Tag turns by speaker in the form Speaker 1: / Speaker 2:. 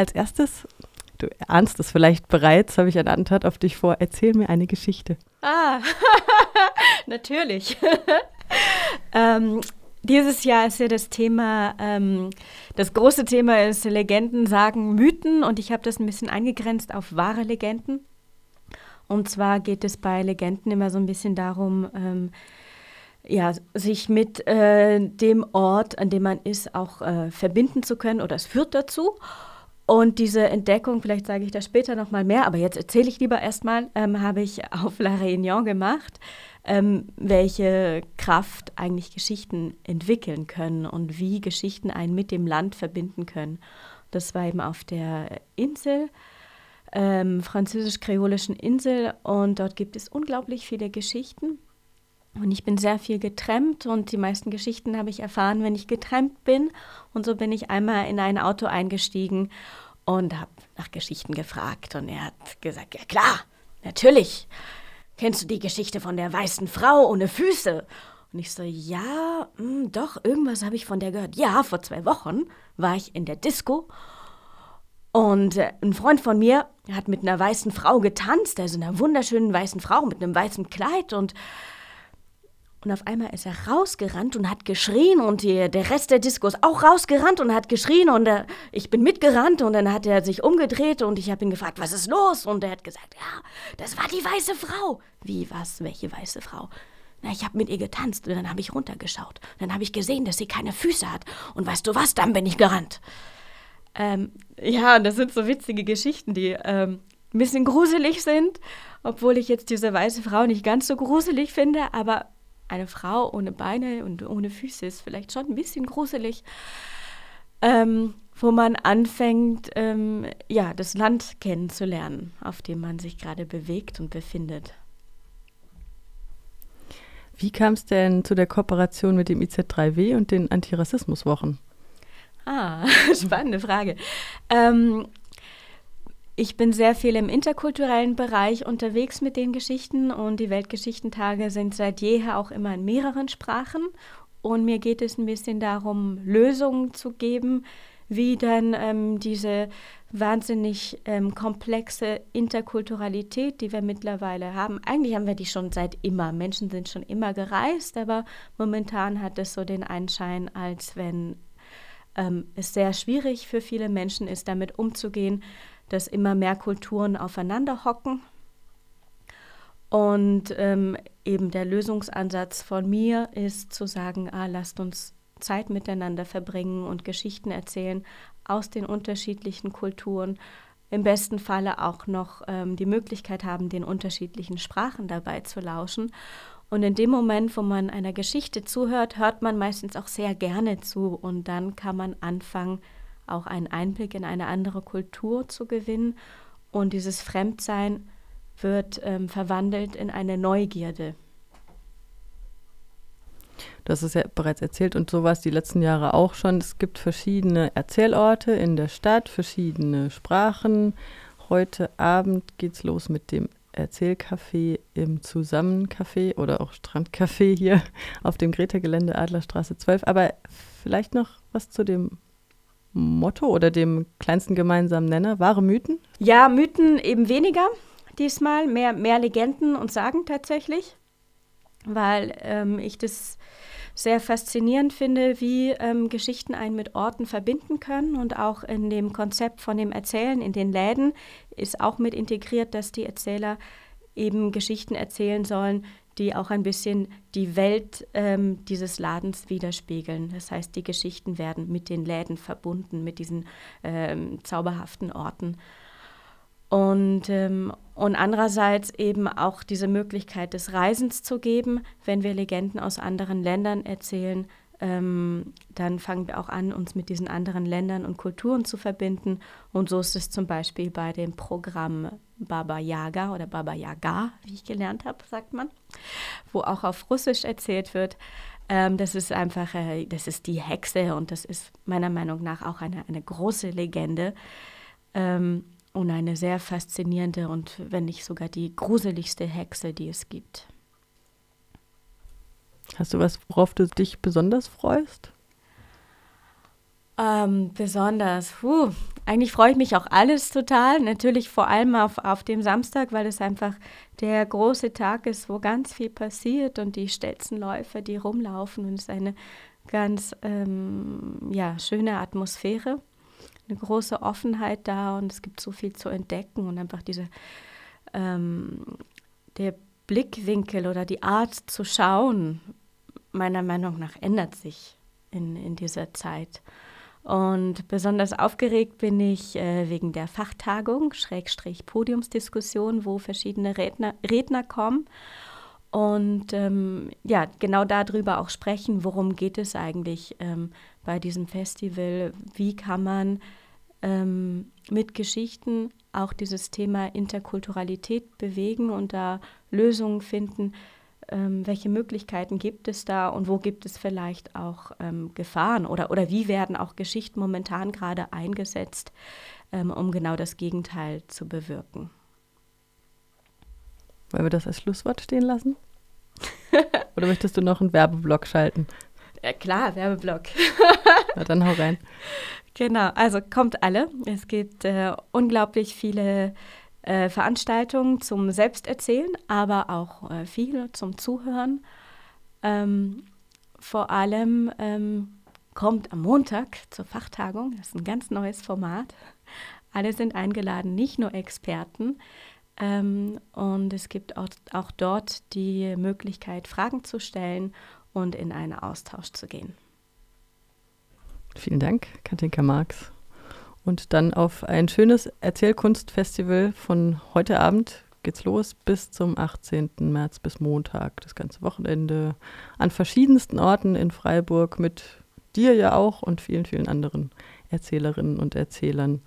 Speaker 1: als erstes, du ahnst es vielleicht bereits, habe ich einen Antrag auf dich vor. Erzähl mir eine Geschichte.
Speaker 2: Ah, natürlich. ähm, dieses Jahr ist ja das Thema, ähm, das große Thema ist Legenden, Sagen, Mythen und ich habe das ein bisschen eingegrenzt auf wahre Legenden. Und zwar geht es bei Legenden immer so ein bisschen darum, ähm, ja, sich mit äh, dem Ort, an dem man ist, auch äh, verbinden zu können oder es führt dazu. Und diese Entdeckung, vielleicht sage ich da später nochmal mehr, aber jetzt erzähle ich lieber erstmal, ähm, habe ich auf La Réunion gemacht ähm, welche Kraft eigentlich Geschichten entwickeln können und wie Geschichten einen mit dem Land verbinden können. Das war eben auf der Insel, ähm, französisch-kreolischen Insel, und dort gibt es unglaublich viele Geschichten. Und ich bin sehr viel getrennt und die meisten Geschichten habe ich erfahren, wenn ich getrennt bin. Und so bin ich einmal in ein Auto eingestiegen und habe nach Geschichten gefragt. Und er hat gesagt, ja klar, natürlich. Kennst du die Geschichte von der weißen Frau ohne Füße? Und ich so, ja, mh, hm, doch, irgendwas habe ich von der gehört. Ja, vor zwei Wochen war ich in der Disco und äh, ein Freund von mir hat mit einer weißen Frau getanzt, also einer wunderschönen weißen Frau mit einem weißen Kleid und und auf einmal ist er rausgerannt und hat geschrien und die, der Rest der Disco auch rausgerannt und hat geschrien und äh, ich bin mitgerannt und dann hat er sich umgedreht und ich habe ihn gefragt, was ist los? Und er hat gesagt, ja, das war die weiße Frau. Wie, was? Welche weiße Frau? Na, ich habe mit ihr getanzt und dann habe ich runtergeschaut. Dann habe ich gesehen, dass sie keine Füße hat. Und weißt du was, dann bin ich gerannt. Ähm, ja, das sind so witzige Geschichten, die ähm, ein bisschen gruselig sind, obwohl ich jetzt diese weiße Frau nicht ganz so gruselig finde, aber eine Frau ohne Beine und ohne Füße ist vielleicht schon ein bisschen gruselig, ähm, wo man anfängt, ähm, ja, das Land kennenzulernen, auf dem man sich gerade bewegt und befindet.
Speaker 1: Wie kam es denn zu der Kooperation mit dem IZ3W und den Antirassismuswochen?
Speaker 2: Ah, spannende Frage. Ähm, ich bin sehr viel im interkulturellen Bereich unterwegs mit den Geschichten und die Weltgeschichtentage sind seit jeher auch immer in mehreren Sprachen. Und mir geht es ein bisschen darum, Lösungen zu geben, wie dann ähm, diese wahnsinnig ähm, komplexe Interkulturalität, die wir mittlerweile haben. Eigentlich haben wir die schon seit immer. Menschen sind schon immer gereist, aber momentan hat es so den Einschein, als wenn ähm, es sehr schwierig für viele Menschen ist, damit umzugehen, dass immer mehr Kulturen aufeinander hocken. Und ähm, eben der Lösungsansatz von mir ist zu sagen, ah, lasst uns Zeit miteinander verbringen und Geschichten erzählen aus den unterschiedlichen Kulturen. Im besten Falle auch noch ähm, die Möglichkeit haben, den unterschiedlichen Sprachen dabei zu lauschen. Und in dem Moment, wo man einer Geschichte zuhört, hört man meistens auch sehr gerne zu. Und dann kann man anfangen, auch einen Einblick in eine andere Kultur zu gewinnen. Und dieses Fremdsein wird ähm, verwandelt in eine Neugierde.
Speaker 1: Hast es ja bereits erzählt und so war es die letzten Jahre auch schon. Es gibt verschiedene Erzählorte in der Stadt, verschiedene Sprachen. Heute Abend geht es los mit dem Erzählcafé im Zusammencafé oder auch Strandcafé hier auf dem Greta-Gelände Adlerstraße 12. Aber vielleicht noch was zu dem Motto oder dem kleinsten gemeinsamen Nenner? Wahre Mythen?
Speaker 2: Ja, Mythen eben weniger diesmal, mehr, mehr Legenden und Sagen tatsächlich, weil ähm, ich das sehr faszinierend finde, wie ähm, Geschichten einen mit Orten verbinden können und auch in dem Konzept von dem Erzählen in den Läden ist auch mit integriert, dass die Erzähler eben Geschichten erzählen sollen, die auch ein bisschen die Welt ähm, dieses Ladens widerspiegeln. Das heißt, die Geschichten werden mit den Läden verbunden, mit diesen ähm, zauberhaften Orten. Und, ähm, und andererseits eben auch diese Möglichkeit des Reisens zu geben, wenn wir Legenden aus anderen Ländern erzählen, ähm, dann fangen wir auch an, uns mit diesen anderen Ländern und Kulturen zu verbinden. Und so ist es zum Beispiel bei dem Programm Baba Yaga oder Baba Yaga, wie ich gelernt habe, sagt man, wo auch auf Russisch erzählt wird. Ähm, das ist einfach, äh, das ist die Hexe und das ist meiner Meinung nach auch eine, eine große Legende. Ähm, und eine sehr faszinierende und wenn nicht sogar die gruseligste Hexe, die es gibt.
Speaker 1: Hast du was, worauf du dich besonders freust?
Speaker 2: Ähm, besonders, puh. eigentlich freue ich mich auch alles total. Natürlich vor allem auf, auf dem Samstag, weil es einfach der große Tag ist, wo ganz viel passiert und die Stelzenläufer, die rumlaufen und es ist eine ganz ähm, ja, schöne Atmosphäre, eine große Offenheit da und es gibt so viel zu entdecken und einfach diese ähm, der Blickwinkel oder die Art zu schauen, meiner Meinung nach, ändert sich in, in dieser Zeit. Und besonders aufgeregt bin ich äh, wegen der Fachtagung, Schrägstrich Podiumsdiskussion, wo verschiedene Redner, Redner kommen und ähm, ja, genau darüber auch sprechen, worum geht es eigentlich ähm, bei diesem Festival, wie kann man ähm, mit Geschichten auch dieses Thema Interkulturalität bewegen und da Lösungen finden, ähm, welche Möglichkeiten gibt es da und wo gibt es vielleicht auch ähm, Gefahren oder, oder wie werden auch Geschichten momentan gerade eingesetzt, ähm, um genau das Gegenteil zu bewirken.
Speaker 1: Wollen wir das als Schlusswort stehen lassen? oder möchtest du noch einen Werbeblock schalten?
Speaker 2: Ja, klar, Werbeblock.
Speaker 1: Na, dann hau rein.
Speaker 2: Genau, also kommt alle. Es gibt äh, unglaublich viele äh, Veranstaltungen zum Selbsterzählen, aber auch äh, viele zum Zuhören. Ähm, vor allem ähm, kommt am Montag zur Fachtagung, das ist ein ganz neues Format. Alle sind eingeladen, nicht nur Experten. Ähm, und es gibt auch, auch dort die Möglichkeit, Fragen zu stellen und in einen Austausch zu gehen.
Speaker 1: Vielen Dank, Katinka Marx. Und dann auf ein schönes Erzählkunstfestival von heute Abend geht's los bis zum 18. März bis Montag, das ganze Wochenende an verschiedensten Orten in Freiburg mit dir ja auch und vielen, vielen anderen Erzählerinnen und Erzählern.